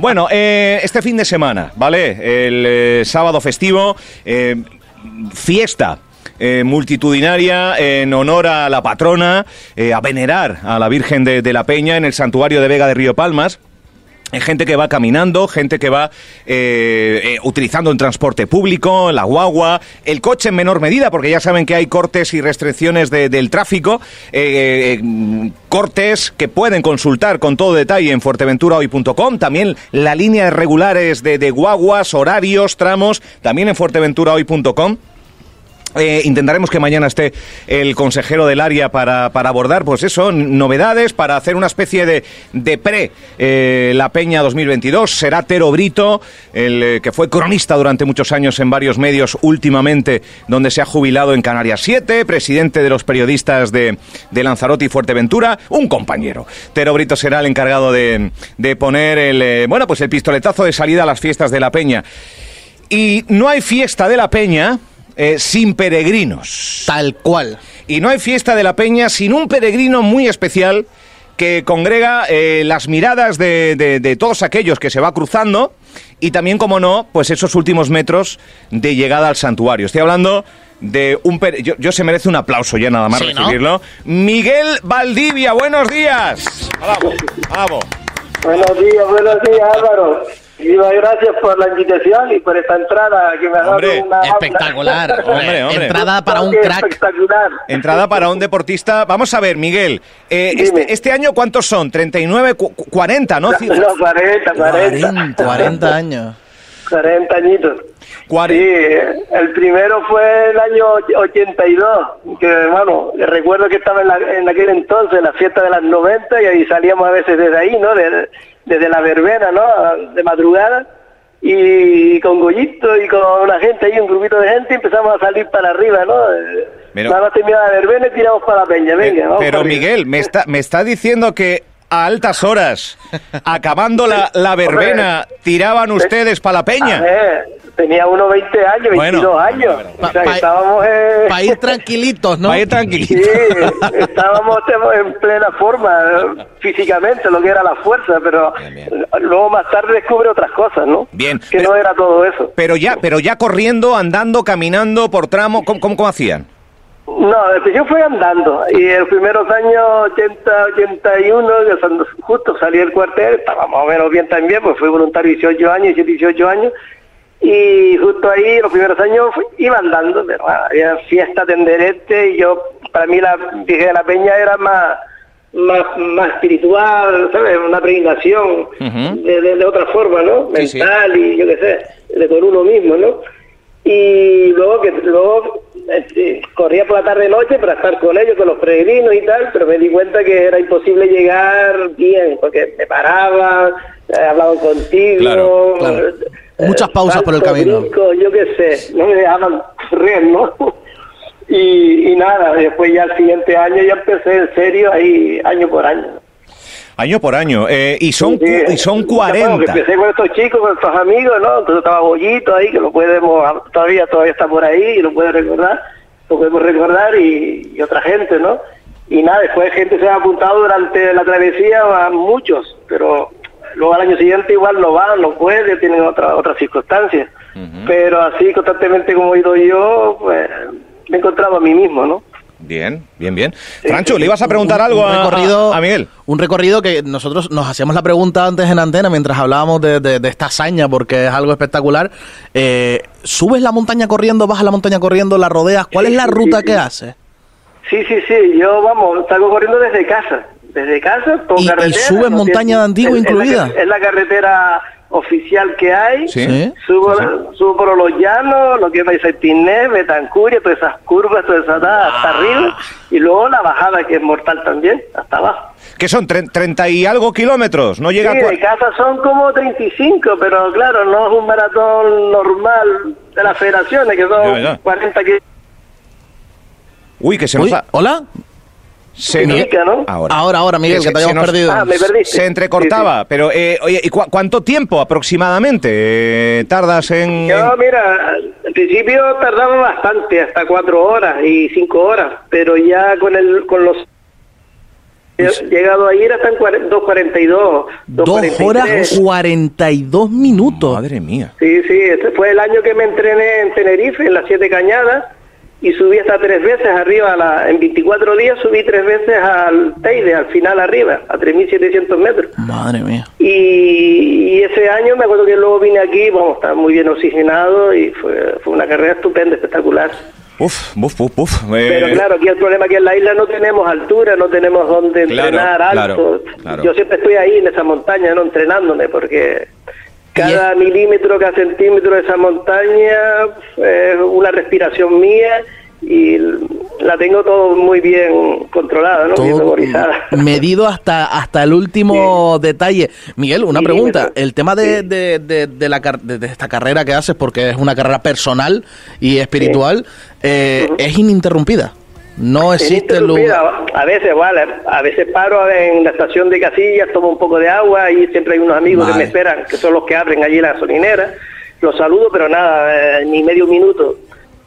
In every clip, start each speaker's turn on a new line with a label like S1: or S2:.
S1: Bueno, eh, este fin de semana, ¿vale? El eh, sábado festivo, eh, fiesta. eh, multitudinaria en honor a la patrona, a venerar a la Virgen de la Peña en el santuario de Vega de Río Palmas. Gente que va caminando, gente que va eh, eh, utilizando el transporte público, la guagua, el coche en menor medida, porque ya saben que hay cortes y restricciones de- del tráfico, eh, cortes que pueden consultar con todo detalle en fuerteventurahoy.com, también la línea de regulares de, de guaguas, horarios, tramos, también en fuerteventurahoy.com. Eh, intentaremos que mañana esté el consejero del área para, para abordar, pues eso, novedades, para hacer una especie de, de pre eh, La Peña 2022. Será Tero Brito, el eh, que fue cronista durante muchos años en varios medios, últimamente donde se ha jubilado en Canarias 7, presidente de los periodistas de, de Lanzarote y Fuerteventura, un compañero. Tero Brito será el encargado de, de poner el, bueno, pues el pistoletazo de salida a las fiestas de La Peña. Y no hay fiesta de La Peña eh, sin peregrinos.
S2: Tal cual.
S1: Y no hay fiesta de la Peña sin un peregrino muy especial que congrega eh, las miradas de, de- de todos aquellos que se va cruzando y también, como no, pues esos últimos metros de llegada al santuario. Estoy hablando de un... Yo, yo se merece un aplauso ya nada más
S2: Sí, ¿no?
S1: recibirlo. Miguel Valdivia, buenos días. Vamos, vamos.
S3: Buenos días, buenos días Álvaro. Gracias por la invitación y por esta entrada que me ha dado
S1: Hombre,
S3: una
S2: Espectacular.
S1: Hombre, hombre.
S2: Entrada para un crack.
S3: Espectacular.
S1: Entrada para un deportista. Vamos a ver, Miguel. eh, este, este año, ¿cuántos son? 39, cu- cu- 40, ¿no?
S3: No, 40, 40.
S2: 40 años.
S3: 40 añitos.
S1: Cuare-
S3: Sí, el primero fue el año 82, que bueno, recuerdo que estaba en, la- en aquel entonces, la fiesta de las 90, y ahí salíamos a veces desde ahí, ¿no? De- desde la verbena, ¿no? De madrugada, y con Goyito y con una gente ahí, un grupito de gente, empezamos a salir para arriba, ¿no?
S1: Pero-
S3: Nada más terminaba la verbena y tiramos para la peña, venga,
S1: Eh,
S3: vamos
S1: Pero. Miguel, me está, me está diciendo que a altas horas, acabando la, la verbena, tiraban ustedes para la peña.
S3: ver, tenía unos 20 años, 22
S1: Bueno.
S3: años.
S2: Pa-
S3: o sea, que
S2: pa-
S3: estábamos en...
S2: Para ir tranquilitos, ¿no?
S1: Vaya
S3: Sí,
S1: tranquilito.
S3: estábamos en plena forma eh, físicamente, lo que era la fuerza, pero
S1: Bien, bien.
S3: luego más tarde descubre otras cosas, ¿no?
S1: Bien.
S3: Que no era todo eso.
S1: Pero ya, pero ya corriendo, andando, caminando por tramo, ¿cómo, cómo, cómo hacían?
S3: No, yo fui andando y en los primeros años 80, 81, yo cuando justo salí del cuartel, estaba más o menos bien también, pues fui voluntario 18 años, hice 18 años, y justo ahí, los primeros años, fui- iba andando, pero bueno, había fiesta, tenderete, y yo, para mí la Virgen de la Peña era más, más, más espiritual, ¿sabes? Una peregrinación de, de- de otra forma, ¿no?
S1: Sí, sí.
S3: Mental y yo qué sé, de con uno mismo, ¿no? Y luego que luego este, corría por la tarde noche para estar con ellos con los peregrinos y tal pero me di cuenta que era imposible llegar bien porque me paraban eh, hablaban contigo
S1: Claro,
S2: claro.
S3: eh,
S2: Muchas pausas por el camino.
S3: yo qué sé no me dejaban correr no y, y nada después ya el siguiente año ya empecé en serio ahí año por año
S1: Año por año. eh, y son,
S3: Sí,
S1: y son
S3: Bueno, que
S1: 40.
S3: empecé con estos chicos, con estos amigos, ¿no? Entonces estaba Bollito ahí, que lo podemos, todavía todavía está por ahí y lo puede recordar, lo podemos recordar y, y otra gente, ¿no? Y nada, después gente se ha apuntado durante la travesía, a muchos, pero luego al año siguiente igual no van, no puede, tienen otra, otras circunstancias. Pero así constantemente como he ido yo, pues me he encontrado a mí mismo, ¿no?
S1: Bien, bien, bien. Francho, ¿le ibas a preguntar algo
S2: un
S1: a,
S2: recorrido,
S1: a- a Miguel?
S2: Un recorrido que nosotros nos hacíamos la pregunta antes en antena mientras hablábamos de, de- de esta hazaña porque es algo espectacular. Eh, ¿Subes la montaña corriendo, bajas la montaña corriendo, la rodeas? ¿Cuál es la
S3: Sí,
S2: ruta
S3: sí,
S2: que
S3: sí.
S2: haces?
S3: Sí, sí, sí, yo vamos, salgo corriendo desde casa, desde casa, por
S2: ¿Y- y
S3: carretera.
S2: subes
S3: no
S2: montaña de Antigua
S3: es- es la
S2: incluida?
S3: Es la, carretera oficial que hay.
S1: Sí.
S2: ¿Sí?
S3: Subo, subo por los llanos, lo que es Maizaitiné, Betancuria, todas esas curvas, todas esas
S2: Ah.
S3: hasta arriba, y luego la bajada que es mortal también, hasta abajo.
S1: Que son tre- 30 y algo kilómetros. No llega
S3: Sí,
S1: a
S3: de casa son como 35, pero claro, no es un maratón normal de las federaciones, que son
S1: Ya, ya.
S3: 40 kilómetros.
S1: Uy, que se
S2: Uy,
S1: nos ha...
S2: ¿Hola?
S1: Se. Ahora.
S2: Ahora, ahora, Miguel, que te
S1: se
S2: habíamos
S1: nos-
S2: perdido.
S3: Ah, me perdiste.
S1: Se entrecortaba,
S3: Sí,
S1: pero eh, oye, ¿y cua- cuánto tiempo aproximadamente eh, tardas en...?
S3: Yo,
S1: en-
S3: mira, al principio tardaba bastante, hasta cuatro horas y cinco horas, pero ya con el con los He llegado a ir hasta en 2.42.
S2: Dos horas 42 minutos.
S1: Madre mía.
S3: Sí, sí, este fue el año que me entrené en Tenerife, en las Siete Cañadas, y subí hasta tres veces arriba, a la, en 24 días subí tres veces al Teide, al final arriba, a 3.700 metros.
S2: Madre mía.
S3: Y, y ese año me acuerdo que luego vine aquí, vamos, estaba muy bien oxigenado y fue, fue una carrera estupenda, espectacular.
S1: Uf, uf, uf, uf. Eh,
S3: Pero claro, aquí el problema es que en la isla no tenemos altura, no tenemos donde
S1: Claro,
S3: entrenar alto.
S1: claro, claro.
S3: Yo siempre estoy ahí en esa montaña, no entrenándome, porque cada milímetro, cada centímetro de esa montaña es una respiración mía y la tengo todo muy bien controlada, ¿no? bien
S2: Todo
S3: memorizada.
S2: medido hasta hasta el último detalle. Miguel, una pregunta. El tema de, de, de- de la, de esta carrera que haces, porque es una carrera personal y espiritual, eh, es ininterrumpida. No existe lugar.
S3: A veces, vale, a veces paro en la estación de Casillas, tomo un poco de agua y siempre hay unos amigos que me esperan, que son los que abren allí la gasolinera. Los saludo, pero nada, eh, ni medio minuto.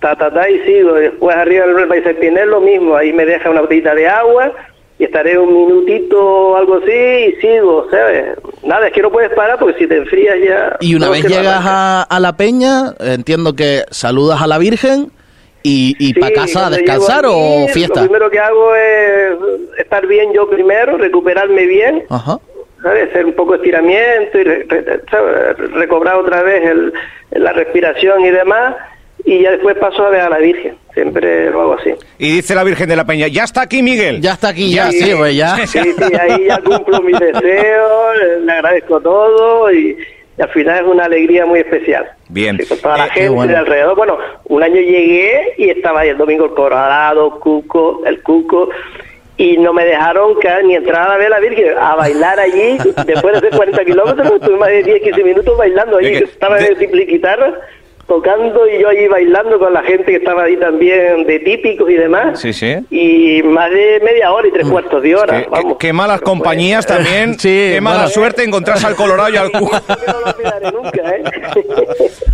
S3: Ta, ta, ta, y sigo. Después arriba del País Pinel lo mismo, ahí me deja una botellita de agua y estaré un minutito o algo así y sigo, ¿sabes? Nada, es que no puedes parar porque si te enfrías ya...
S2: Y una vez llegas a, a la peña, entiendo que saludas a la Virgen y, y
S3: Sí,
S2: para casa a descansar o fiesta.
S3: Lo primero que hago es estar bien yo primero, recuperarme bien,
S2: Ajá.
S3: ¿sabes? Hacer un poco de estiramiento y re- recobrar otra vez el, la respiración y demás. Y ya después paso a ver a la Virgen. Siempre lo hago así.
S1: Y dice la Virgen de la Peña, ya está aquí Miguel.
S2: Ya está aquí, ya, sí, güey, ya.
S3: Sí, sí, ahí ya cumplo mis deseos, le agradezco todo y, y al final es una alegría muy especial.
S1: Bien.
S3: Sí, con toda la
S1: Eh,
S3: gente
S2: bueno.
S3: de alrededor. Bueno, un año llegué y estaba ahí el domingo el Colorado, Cuco, el Cuco, y no me dejaron caer ni entrar a ver a la Virgen, a bailar allí. Después de hacer 40 kilómetros, estuve más de 10, 15 minutos bailando allí.
S1: Es que-
S3: Estaba
S1: de-
S3: de triple guitarra tocando y yo allí bailando con la gente que estaba ahí también de típicos y demás.
S1: Sí, sí.
S3: Y más de media hora y tres cuartos de hora.
S1: Qué, qué-
S3: vamos.
S1: qué malas
S3: Pero
S1: compañías también.
S2: Sí,
S1: qué mala
S2: bueno.
S1: suerte encontrarse al Colorado y al.
S3: Yo no lo olvidaré nunca, ¿eh?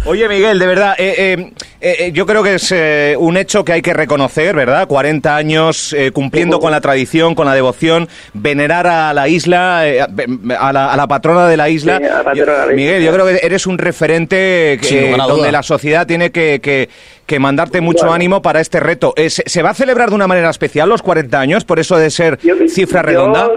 S1: Oye, Miguel, de verdad, eh, eh, eh, yo creo que es eh, un hecho que hay que reconocer, ¿verdad? 40 años eh, cumpliendo con la tradición, con la devoción, venerar a la isla, eh, a, la, a la patrona de la isla.
S3: Sí, a la patrona de la isla.
S1: Miguel, yo creo que eres un referente que- donde la sociedad tiene que, que- que mandarte mucho ánimo para este reto. Eh, ¿se, se va a celebrar de una manera especial los 40 años, por eso de ser
S3: Yo-
S1: cifra
S3: yo
S1: redonda?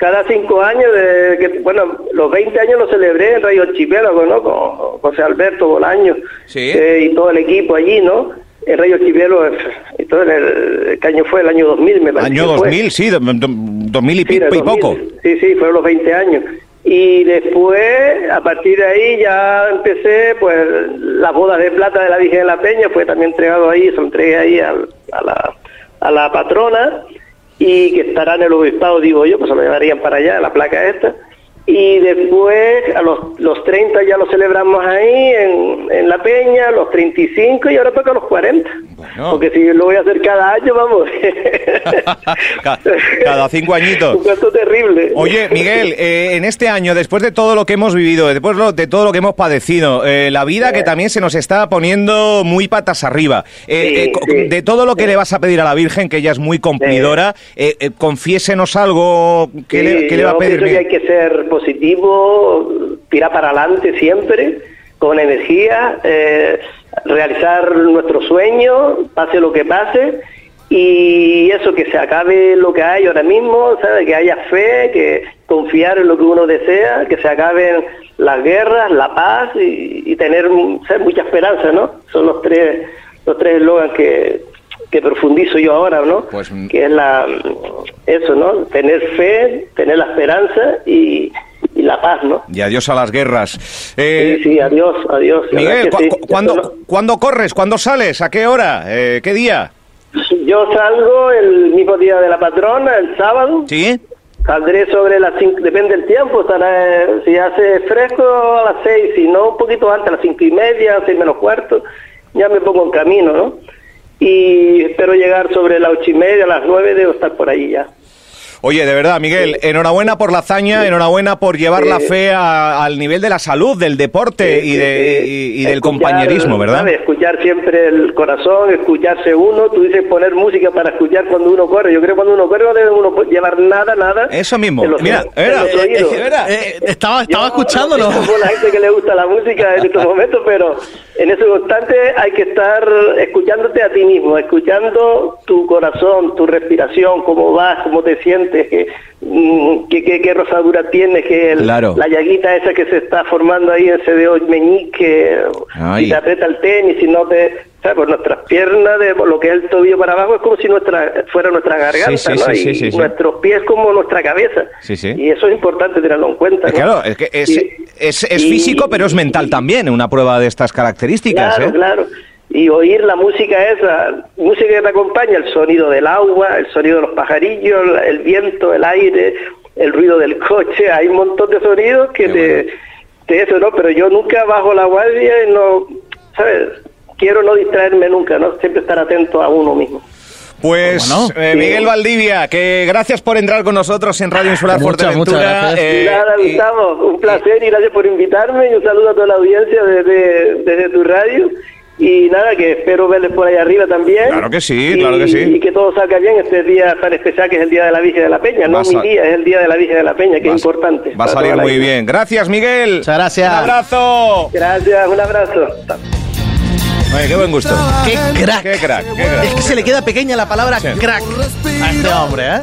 S3: Cada cinco años, de que, bueno, los 20 años los celebré en Radio Archipiélago, ¿no? Con José Alberto Bolaño
S1: Sí.
S3: eh, y todo el equipo allí, ¿no? En Radio Archipiélago, eh, y todo en el, ¿qué año fue? El año 2000, me parece.
S1: Año
S3: que fue.
S1: 2000, sí, do- do- 2000 y,
S3: Sí,
S1: y
S3: 2000.
S1: poco.
S3: Sí, sí, fueron los 20 años. Y después, a partir de ahí, ya empecé, pues, las bodas de plata de la Virgen de la Peña, fue también entregado ahí, se lo entregué ahí a, la, a la patrona, y que estará en el obispado, digo yo, pues se lo llevarían para allá, la placa esta. Y después, a los, los 30 ya lo celebramos ahí, en, en la Peña, los 35, y ahora toca los 40.
S1: Bueno.
S3: Porque si lo voy a hacer cada año, vamos.
S1: Ca- cada cinco añitos.
S3: Un gasto terrible.
S1: Oye, Miguel, eh, en este año, después de todo lo que hemos vivido, después de todo lo que hemos padecido, eh, la vida que también se nos está poniendo muy patas arriba, eh,
S3: Sí,
S1: eh,
S3: sí.
S1: de todo lo que le vas a pedir a la Virgen, que ella es muy cumplidora, eh, confiésenos algo, ¿qué, le, va a pedir?
S3: que hay que ser positivo, tirar para adelante siempre, con energía, eh, realizar nuestro sueño, pase lo que pase, y eso, que se acabe lo que hay ahora mismo, ¿sabe? que haya fe, que confiar en lo que uno desea, que se acaben las guerras, la paz y, y tener ¿sabe? mucha esperanza, ¿no? Son los tres los tres eslogans que, que profundizo yo ahora, ¿no?
S1: Pues, mm.
S3: que es la eso, ¿no? Tener fe, tener la esperanza y, y la paz, ¿no?
S1: Y adiós a las guerras. Eh,
S3: sí, sí, adiós, adiós.
S1: Miguel, ¿cu-
S3: que
S1: cu-
S3: sí.
S1: ¿cuándo, cuándo corres? ¿Cuándo sales? ¿A qué hora? Eh, ¿Qué día?
S3: Yo salgo el mismo día de la patrona, el sábado.
S1: ¿Sí?
S3: Saldré sobre las 5, depende del tiempo, estará, eh, si hace fresco a las 6, si no, un poquito antes, a las cinco y media, seis menos cuarto, ya me pongo en camino, ¿no? Y espero llegar sobre las ocho y media, a las nueve, debo estar por ahí ya.
S1: Oye, de verdad, Miguel, enhorabuena por la hazaña, enhorabuena por llevar la fe a- al nivel de la salud, del deporte y, de, y- y del compañerismo, ¿verdad?
S3: ¿sabes? Escuchar siempre el corazón, escucharse uno. Tú dices poner música para escuchar cuando uno corre. Yo creo que cuando uno corre no debe uno llevar nada, nada.
S1: Eso mismo. Mira,
S3: en
S1: era,
S3: los
S1: eh, eh, era.
S2: Eh, estaba estaba escuchándolo.
S3: la gente que le gusta la música en estos momentos, pero en ese instante hay que estar escuchándote a ti mismo, escuchando tu corazón, tu respiración, cómo vas, cómo te sientes, qué, mm, qué, qué- rosadura tienes, que
S1: Claro.
S3: la llaguita esa que se está formando ahí, ese dedo meñique,
S1: Ay.
S3: si te aprieta el tenis, si no te... ¿sabes? Pues nuestras piernas, de lo que es el tobillo para abajo, es como si nuestra fuera nuestra garganta,
S1: sí,
S3: ¿no?
S1: sí,
S3: y nuestros pies como nuestra cabeza. Y eso es importante tenerlo en cuenta. ¿no?
S1: Claro, es que es,
S3: Y-
S1: es, es
S3: y-
S1: físico, pero es mental también, una prueba de estas características.
S3: Claro,
S1: ¿eh?
S3: claro. Y oír la música esa, música que te acompaña, el sonido del agua, el sonido de los pajarillos, el viento, el aire, el ruido del coche, hay un montón de sonidos que
S1: Qué
S3: te, te eso, ¿no? Pero yo nunca bajo la guardia y no, ¿sabes? Quiero no distraerme nunca, ¿no? Siempre estar atento a uno mismo.
S1: Pues
S2: Bueno,
S1: eh. Miguel Valdivia, que gracias por entrar con nosotros en Radio Insular
S2: Muchas,
S1: Fuerteventura.
S2: muchas gracias.
S1: eh,
S3: Nada, Gustavo, un placer y gracias por invitarme y un saludo a toda la audiencia desde, desde tu radio. Y nada, que espero verles por ahí arriba también.
S1: Claro que sí,
S3: Y-
S1: claro que sí.
S3: Y que todo salga bien este día tan especial que es el Día de la Virgen de la Peña. No mi día, es el Día de la Virgen de la Peña, que es importante.
S1: Va a salir muy
S3: isla.
S1: bien. Gracias, Miguel.
S2: Muchas gracias.
S1: Un abrazo.
S3: Gracias, un abrazo.
S1: Oye, qué buen gusto.
S2: ¡Qué crack!
S1: Qué crack, qué crack.
S2: Es que se le queda pequeña la palabra
S1: Sí.
S2: crack a este hombre, ¿eh?